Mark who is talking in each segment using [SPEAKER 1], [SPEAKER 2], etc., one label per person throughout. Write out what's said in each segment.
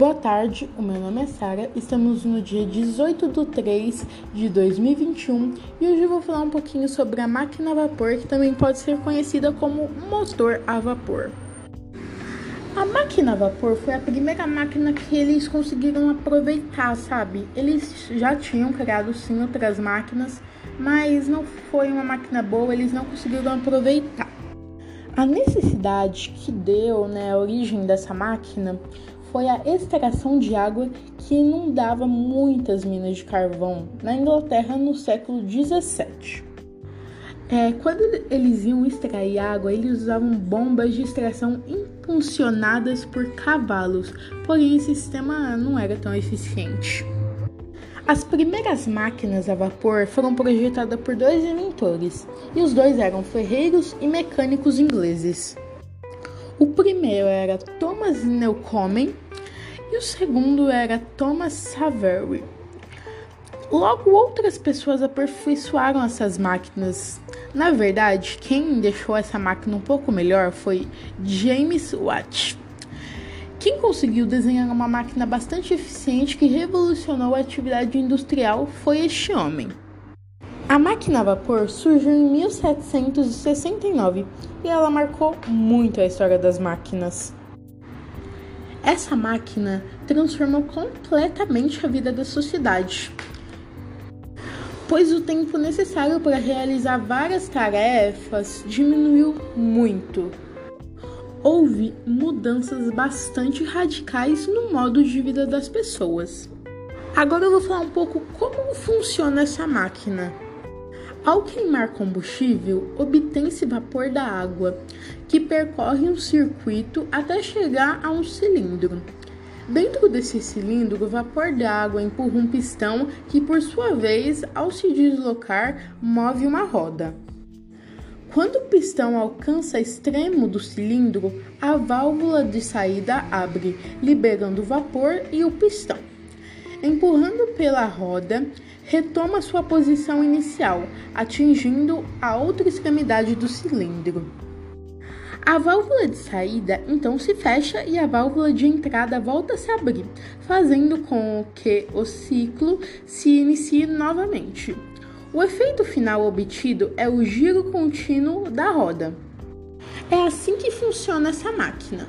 [SPEAKER 1] Boa tarde, o meu nome é Sara, estamos no dia 18 de 3 de 2021 e hoje eu vou falar um pouquinho sobre a máquina a vapor, que também pode ser conhecida como motor a vapor. A máquina a vapor foi a primeira máquina que eles conseguiram aproveitar, sabe? Eles já tinham criado sim outras máquinas, mas não foi uma máquina boa, eles não conseguiram aproveitar. A necessidade que deu né, a origem dessa máquina foi a extração de água que inundava muitas minas de carvão na Inglaterra no século 17. É, quando eles iam extrair água, eles usavam bombas de extração impulsionadas por cavalos, porém esse sistema não era tão eficiente. As primeiras máquinas a vapor foram projetadas por dois inventores, e os dois eram ferreiros e mecânicos ingleses. O primeiro era Thomas Newcomen e o segundo era Thomas Savery. Logo, outras pessoas aperfeiçoaram essas máquinas. Na verdade, quem deixou essa máquina um pouco melhor foi James Watt. Quem conseguiu desenhar uma máquina bastante eficiente que revolucionou a atividade industrial foi este homem. A máquina a vapor surgiu em 1769 e ela marcou muito a história das máquinas. Essa máquina transformou completamente a vida da sociedade, pois o tempo necessário para realizar várias tarefas diminuiu muito. Houve mudanças bastante radicais no modo de vida das pessoas. Agora eu vou falar um pouco como funciona essa máquina. Ao queimar combustível, obtém-se vapor da água, que percorre um circuito até chegar a um cilindro. Dentro desse cilindro, o vapor da água empurra um pistão que, por sua vez, ao se deslocar, move uma roda. Quando o pistão alcança o extremo do cilindro, a válvula de saída abre, liberando o vapor e o pistão. Empurrando pela roda, retoma sua posição inicial, atingindo a outra extremidade do cilindro. A válvula de saída então se fecha e a válvula de entrada volta a se abrir, fazendo com que o ciclo se inicie novamente. O efeito final obtido é o giro contínuo da roda. É assim que funciona essa máquina.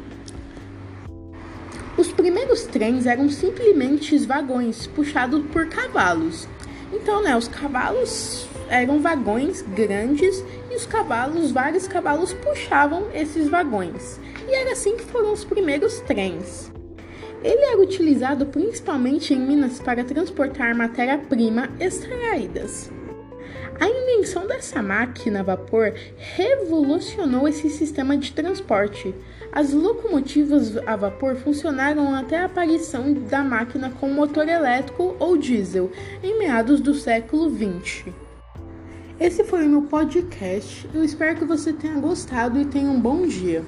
[SPEAKER 1] Os primeiros trens eram simplesmente vagões puxados por cavalos, então, né, os cavalos eram vagões grandes e os cavalos, vários cavalos puxavam esses vagões. E era assim que foram os primeiros trens. Ele era utilizado principalmente em Minas para transportar matéria-prima extraídas. A invenção dessa máquina a vapor revolucionou esse sistema de transporte. As locomotivas a vapor funcionaram até a aparição da máquina com motor elétrico ou diesel em meados do século XX. Esse foi o meu podcast. Eu espero que você tenha gostado e tenha um bom dia.